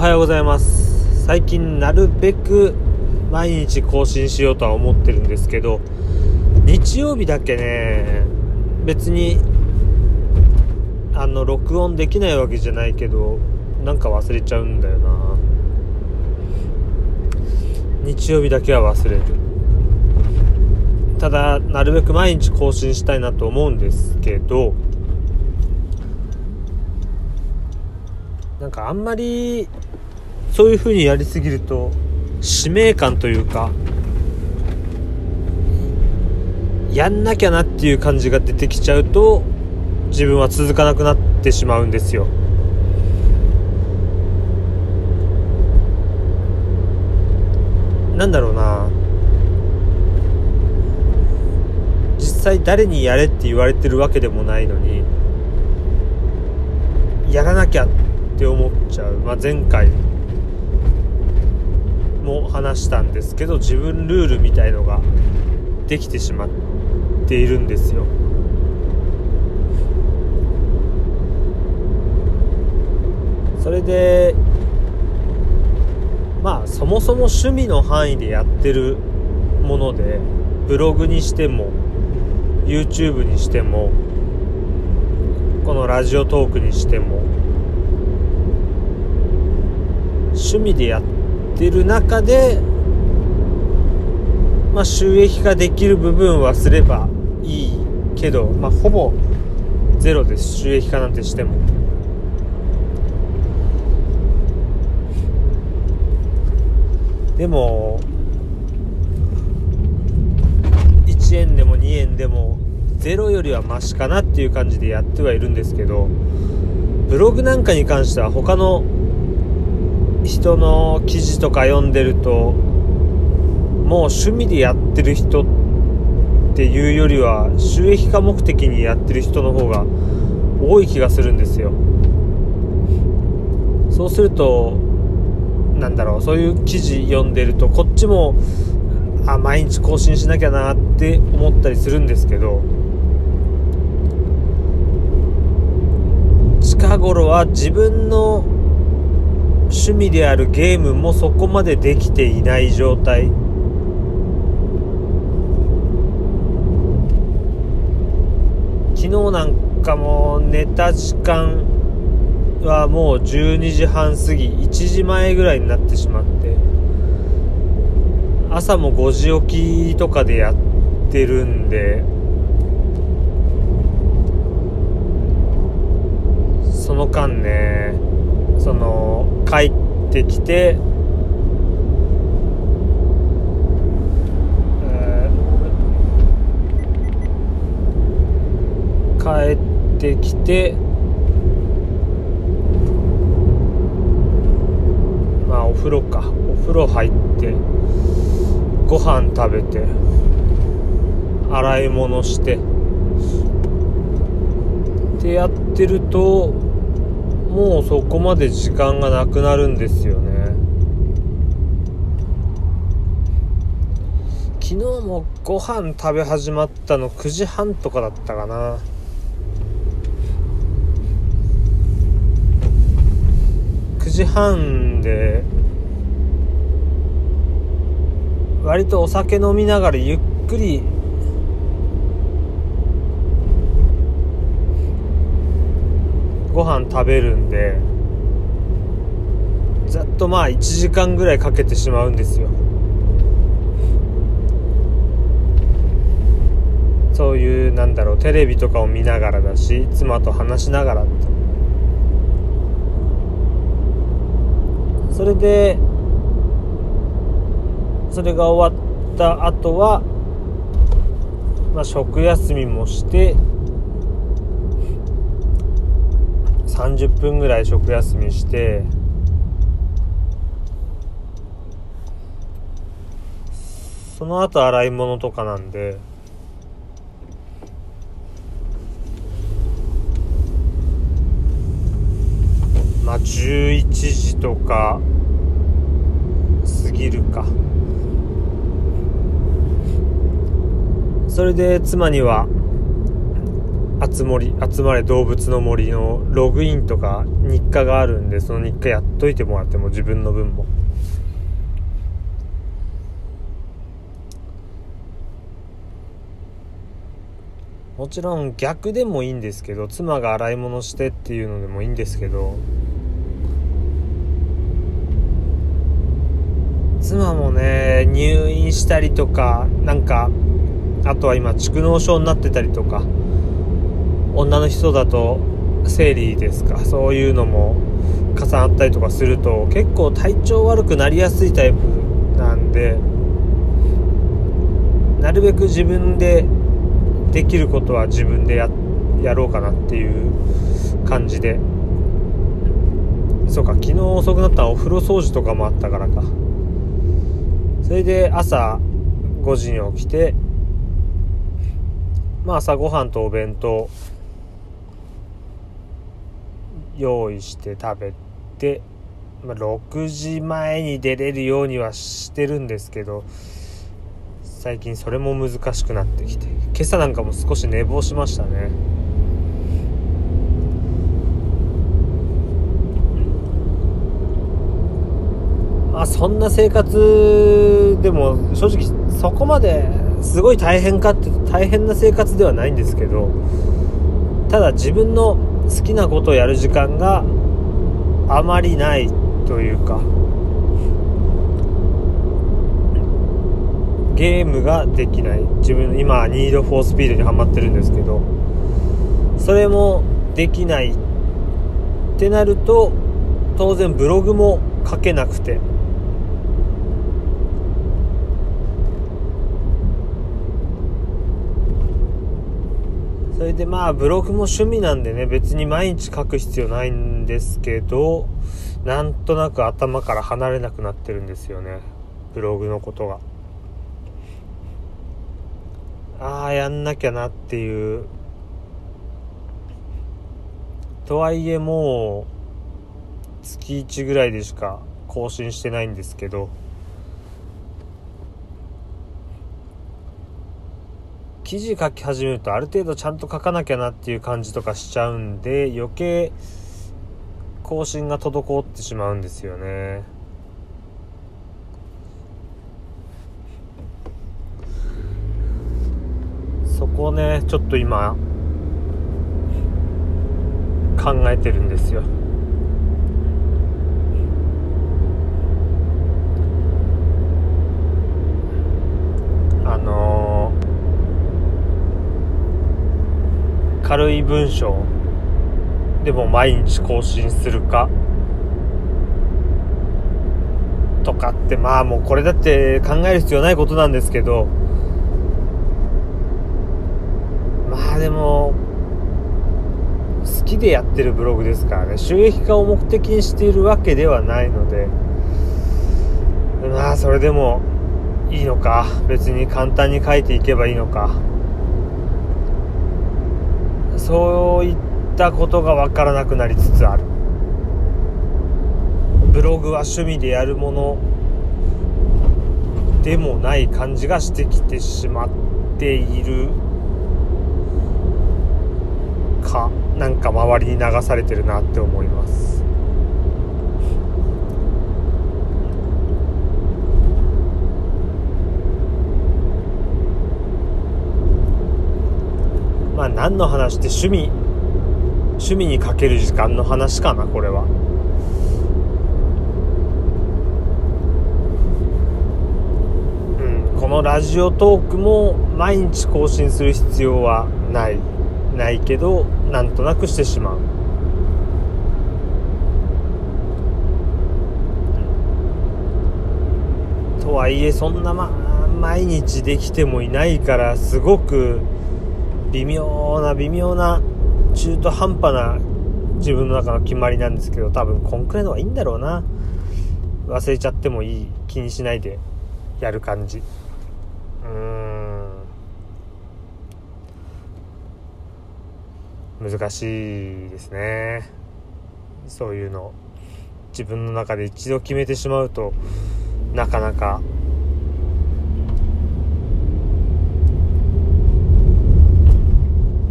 はようございます。最近なるべく毎日更新しようとは思ってるんですけど日曜日だけね別にあの録音できないわけじゃないけどなんか忘れちゃうんだよな。日曜日だけは忘れる。ただなるべく毎日更新したいなと思うんですけどなんかあんまりそういう風にやりすぎると使命感というかやんなきゃなっていう感じが出てきちゃうと自分は続かなくなってしまうんですよ。なんだろうな。実際誰にやれって言われてるわけでもないのにやらなきゃって思っちゃう、まあ、前回も話したんですけど自分ルールみたいのができてしまっているんですよ。それでまあそもそも趣味の範囲でやってるものでブログにしても YouTube にしてもこのラジオトークにしても趣味でやってる中でまあ収益化できる部分はすればいいけどまあほぼゼロです収益化なんてしても。でも1円でも2円でもゼロよりはマシかなっていう感じでやってはいるんですけどブログなんかに関しては他の人の記事とか読んでるともう趣味でやってる人っていうよりは収益化目的にやってる人の方が多い気がするんですよ。そうするとなんだろうそういう記事読んでるとこっちもあ毎日更新しなきゃなって思ったりするんですけど近頃は自分の趣味であるゲームもそこまでできていない状態。昨日なんかも寝た時間はもう12時半過ぎ1時前ぐらいになってしまって朝も5時起きとかでやってるんでその間ねその帰ってきて帰ってきてまあお風呂か。お風呂入ってご飯食べて洗い物してってやってるともうそこまで時間がなくなるんですよね。昨日もご飯食べ始まったの9時半とかだったかな。9時半で割とお酒飲みながらゆっくりご飯食べるんでざっとまあ1時間ぐらいかけてしまうんですよ。そういうなんだろうテレビとかを見ながらだし妻と話しながらそれでそれが終わった後は、まあ、食休みもして30分ぐらい食休みしてその後洗い物とかなんでまあ11時とか過ぎるか。それで妻には集まり集まれ動物の森のログインとか日課があるんでその日課やっといてもらっても自分の分も。もちろん逆でもいいんですけど妻が洗い物してっていうのでもいいんですけど妻もね入院したりとかなんかあとは今蓄膿症になってたりとか女の人だと生理ですか？そういうのも重なったりとかすると結構体調悪くなりやすいタイプなんでなるべく自分でできることは自分でやろうかなっていう感じで。そうか昨日遅くなったお風呂掃除とかもあったからか。それで朝5時に起きてまあ朝ごはんとお弁当用意して食べて、まあ、6時前に出れるようにはしてるんですけど最近それも難しくなってきて今朝なんかも少し寝坊しましたね。まあそんな生活でも正直そこまですごい大変かって大変な生活ではないんですけどただ自分の好きなことをやる時間があまりないというかゲームができない。自分今ニードフォースピードにはまってるんですけどそれもできない。ってなると当然ブログも書けなくてそれでまあブログも趣味なんでね別に毎日書く必要ないんですけどなんとなく頭から離れなくなってるんですよね。ブログのことが。ああやんなきゃなっていう。とはいえもう月1ぐらいでしか更新してないんですけど。記事書き始めるとある程度ちゃんと書かなきゃなっていう感じとかしちゃうんで余計更新が滞ってしまうんですよね。そこをねちょっと今考えてるんですよ。あのー、軽い文章。でも毎日更新するか？とかってまあもうこれだって考える必要ないことなんですけど。まあでも好きでやってるブログですからね。収益化を目的にしているわけではないので。まあそれでもいいのか？別に簡単に書いていけばいいのか？そういったことが分からなくなりつつある。ブログは趣味でやるものでもない感じがしてきてしまっているかなんか周りに流されてるなって思います。まあ何の話って趣味趣味にかける時間の話かなこれは。うんこのラジオトークも毎日更新する必要はない。ないけどなんとなくしてしまう。とはいえそんなま毎日できてもいないからすごく微妙な微妙な中途半端な自分の中の決まりなんですけど多分こんくらいの方がいいんだろうな。忘れちゃってもいい気にしないでやる感じ。うーん。難しいですね。そういうの。自分の中で一度決めてしまうとなかなか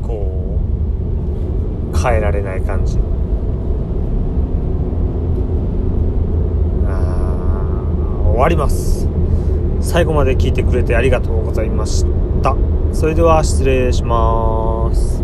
こう変えられない感じ。終わります。最後まで聞いてくれてありがとうございました。それでは失礼します。